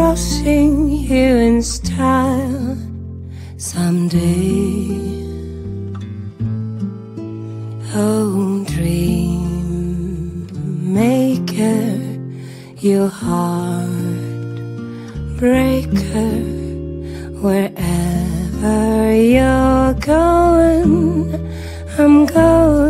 crossing you in style someday. Oh, dream maker, you heart breaker, wherever you're going, I'm going.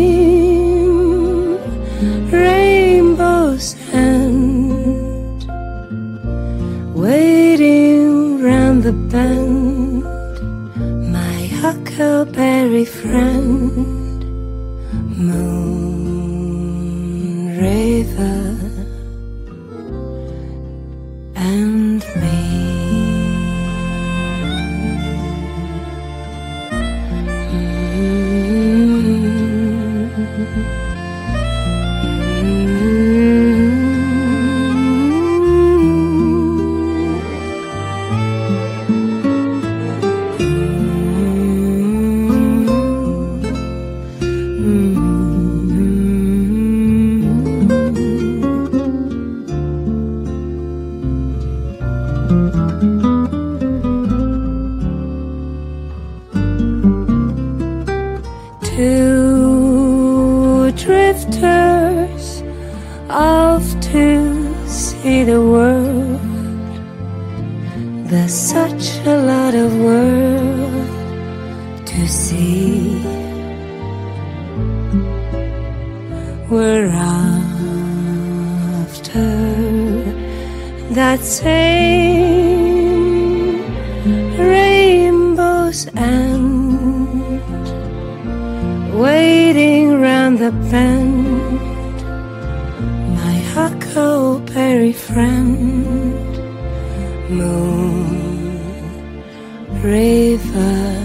friend. And end, waiting round the bend, my huckleberry friend, Moon River.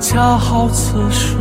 恰好此时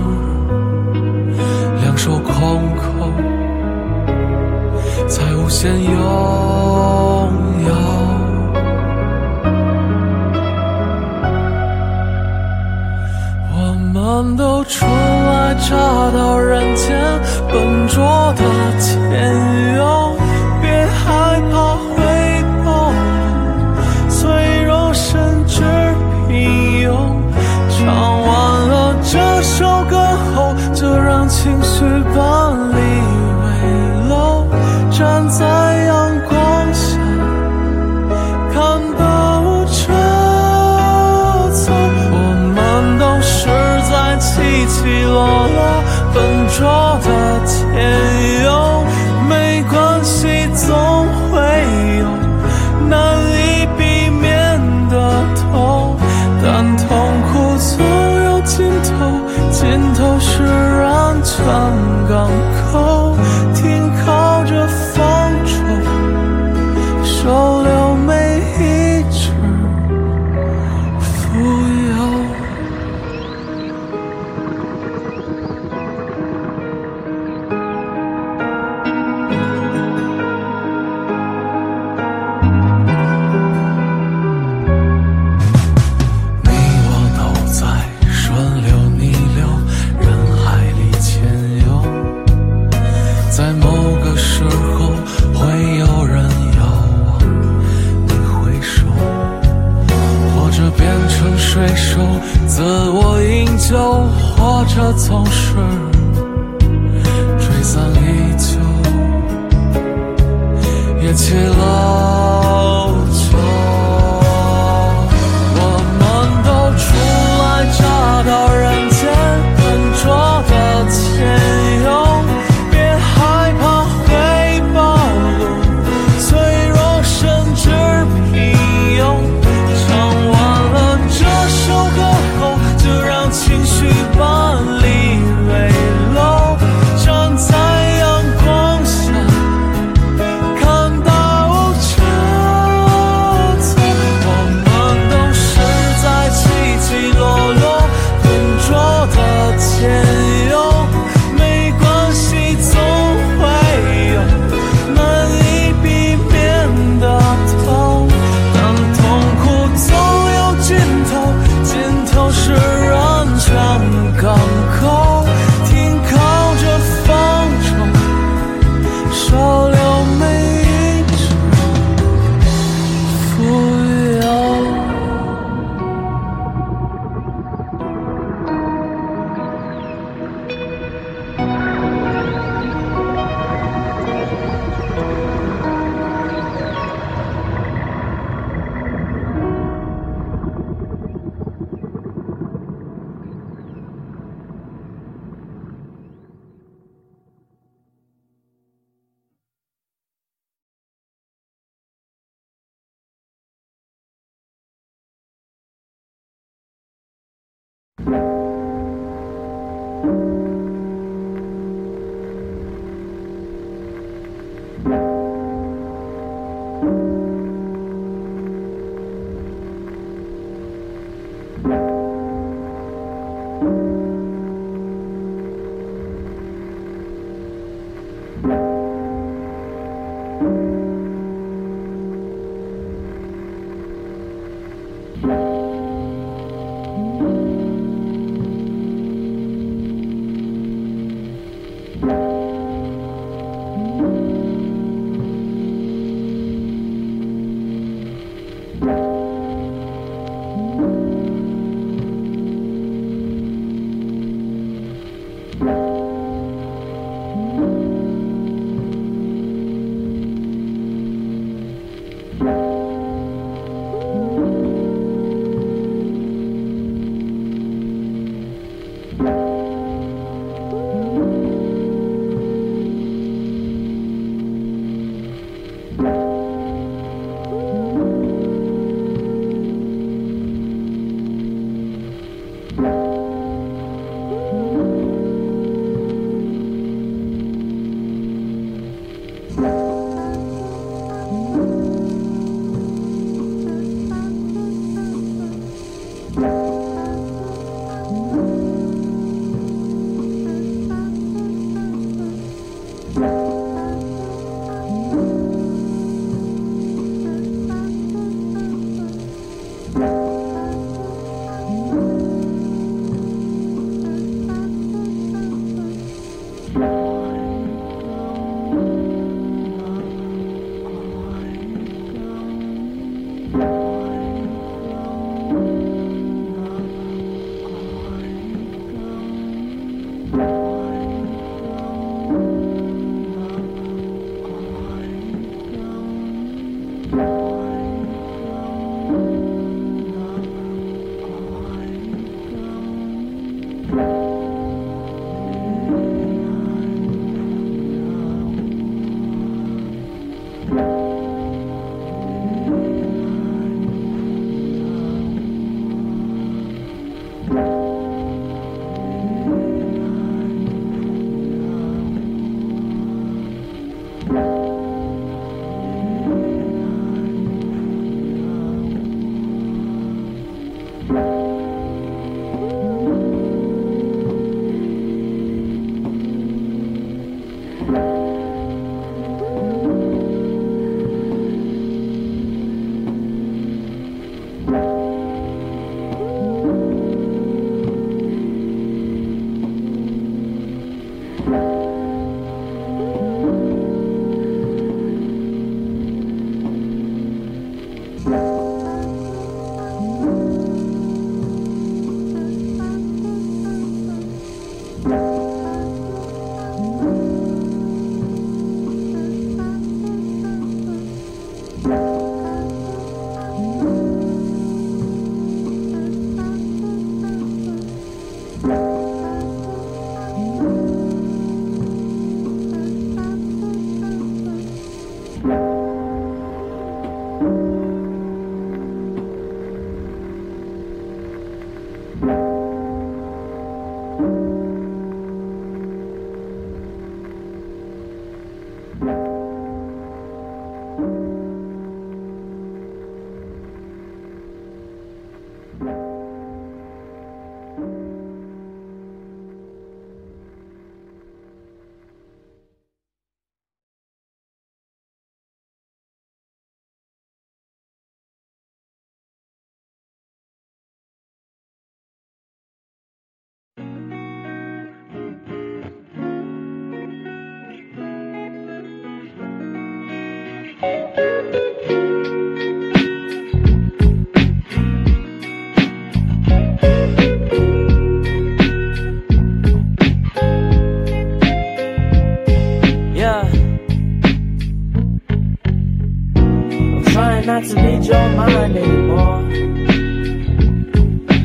trying not to read your mind anymore.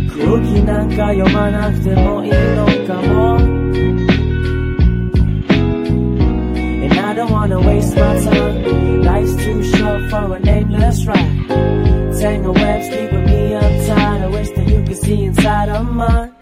空気なんか読まなくてもいいのかも。And I don't wanna waste my time. Life's too short for a nameless ride. Tangle webs keeping me uptight. I wish that you could see inside of mine.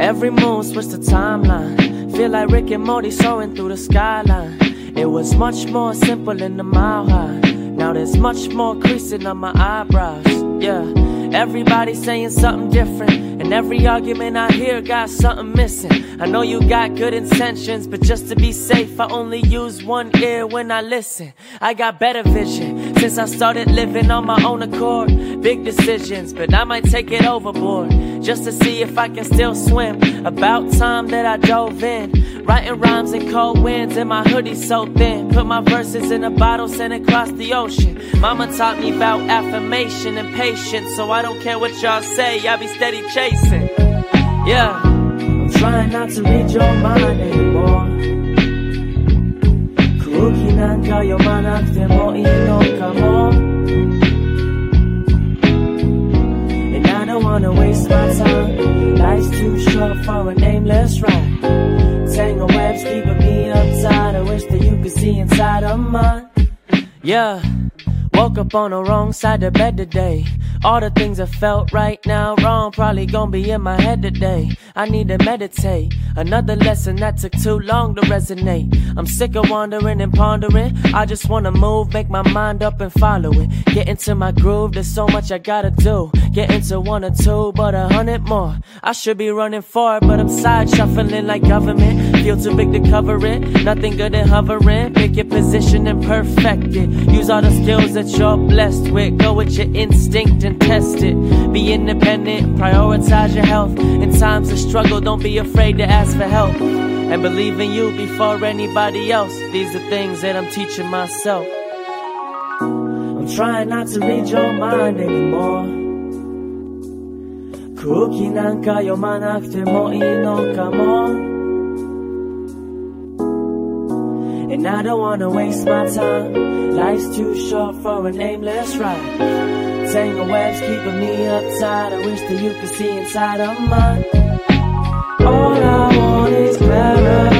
Every moon switched the timeline. Feel like Rick and Morty soaring through the skyline. It was much more simple in the mile high. Now there's much more creasing on my eyebrows. Yeah, everybody saying something different. And every argument I hear got something missing. I know you got good intentions, but just to be safe, I only use one ear when I listen. I got better vision since I started living on my own accord. Big decisions, but I might take it overboard just to see if I can still swim. About time that I dove in. Writing rhymes in cold winds and my hoodie so thin. Put my verses in a bottle, sent across the ocean. Mama taught me about affirmation and patience, so I don't care what y'all say, I be steady chasing. Yeah, I'm trying not to read your mind anymore. 空気なんか読まなくてもいいのかも。And I don't wanna waste my time. Life's too short for a nameless ride. Tangle webs keeping me uptight. I wish that you could see inside of mine. Yeah, woke up on the wrong side of bed today. All the things I felt right now wrong probably gonna be in my head today. I need to meditate. Another lesson that took too long to resonate. I'm sick of wandering and pondering. I just wanna move, make my mind up and follow it. Get into my groove, there's so much I gotta do. Get into one or two, but a hundred more. I should be running for it, but I'm side shuffling like government. Feel too big to cover it. Nothing good in hovering. Pick your position and perfect it. Use all the skills that you're blessed with. Go with your instinct and test it. Be independent, prioritize your health. In times of struggle, don't be afraid to ask for help. And believe in you before anybody else. These are things that I'm teaching myself. I'm trying not to read your mind anymore. 空気なんか読まなくてもいいのかも。 And I don't wanna waste my time. Life's too short for an aimless ride. Tangle webs keeping me uptight. I wish that you could see inside of mine. All I want is clarity.